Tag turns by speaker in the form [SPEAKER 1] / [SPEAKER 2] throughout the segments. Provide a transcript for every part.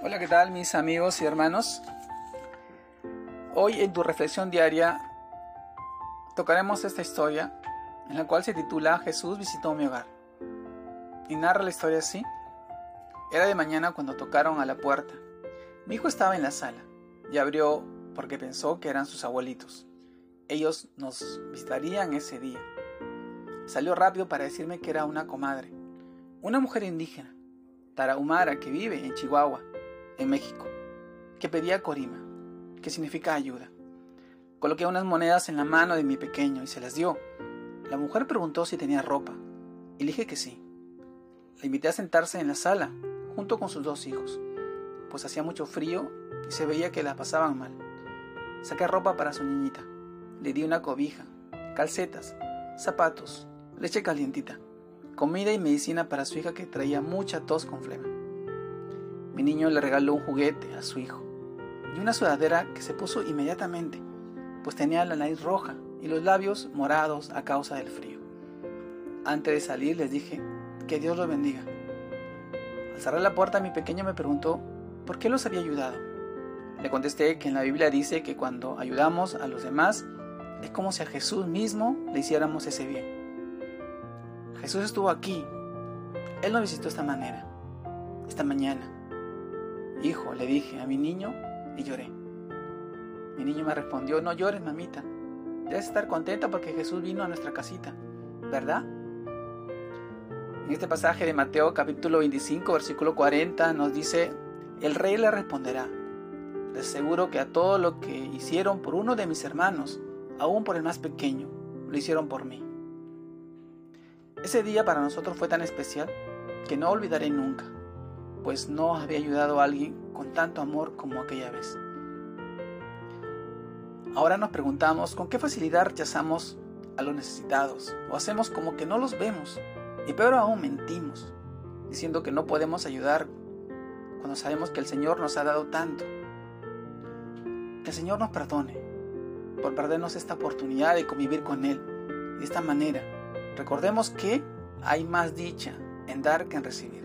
[SPEAKER 1] Hola, ¿qué tal mis amigos y hermanos? Hoy en tu reflexión diaria tocaremos esta historia en la cual se titula Jesús visitó mi hogar. Y narra la historia así. Era de mañana cuando tocaron a la puerta. Mi hijo estaba en la sala y abrió porque pensó que eran sus abuelitos. Ellos nos visitarían ese día. Salió rápido para decirme que era una comadre, una mujer indígena, tarahumara que vive en Chihuahua en México, que pedía corima, que significa ayuda. Coloqué unas monedas en la mano de mi pequeño y se las dio. La mujer preguntó si tenía ropa y le dije que sí. La invité a sentarse en la sala junto con sus dos hijos, pues hacía mucho frío y se veía que la pasaban mal. Saqué ropa para su niñita. Le di una cobija, calcetas, zapatos, leche calientita, comida y medicina para su hija que traía mucha tos con flema. Mi niño le regaló un juguete a su hijo y una sudadera que se puso inmediatamente, pues tenía la nariz roja y los labios morados a causa del frío. Antes de salir les dije, que Dios los bendiga. Al cerrar la puerta mi pequeño me preguntó, ¿por qué los había ayudado? Le contesté que en la Biblia dice que cuando ayudamos a los demás es como si a Jesús mismo le hiciéramos ese bien. Jesús estuvo aquí. Él nos visitó esta manera, esta mañana. Hijo, le dije a mi niño y lloré. Mi niño me respondió, no llores, mamita. Debes estar contenta porque Jesús vino a nuestra casita, ¿verdad? En este pasaje de Mateo capítulo 25, versículo 40 nos dice, el rey le responderá, les aseguro que a todo lo que hicieron por uno de mis hermanos, aún por el más pequeño, lo hicieron por mí. Ese día para nosotros fue tan especial que no olvidaré nunca pues no había ayudado a alguien con tanto amor como aquella vez. Ahora nos preguntamos con qué facilidad rechazamos a los necesitados o hacemos como que no los vemos y peor aún mentimos, diciendo que no podemos ayudar cuando sabemos que el Señor nos ha dado tanto. Que el Señor nos perdone por perdernos esta oportunidad de convivir con Él de esta manera. Recordemos que hay más dicha en dar que en recibir.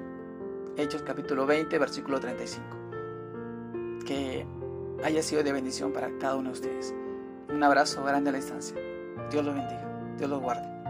[SPEAKER 1] Hechos capítulo 20, versículo 35. Que haya sido de bendición para cada uno de ustedes. Un abrazo grande a la distancia. Dios los bendiga. Dios los guarde.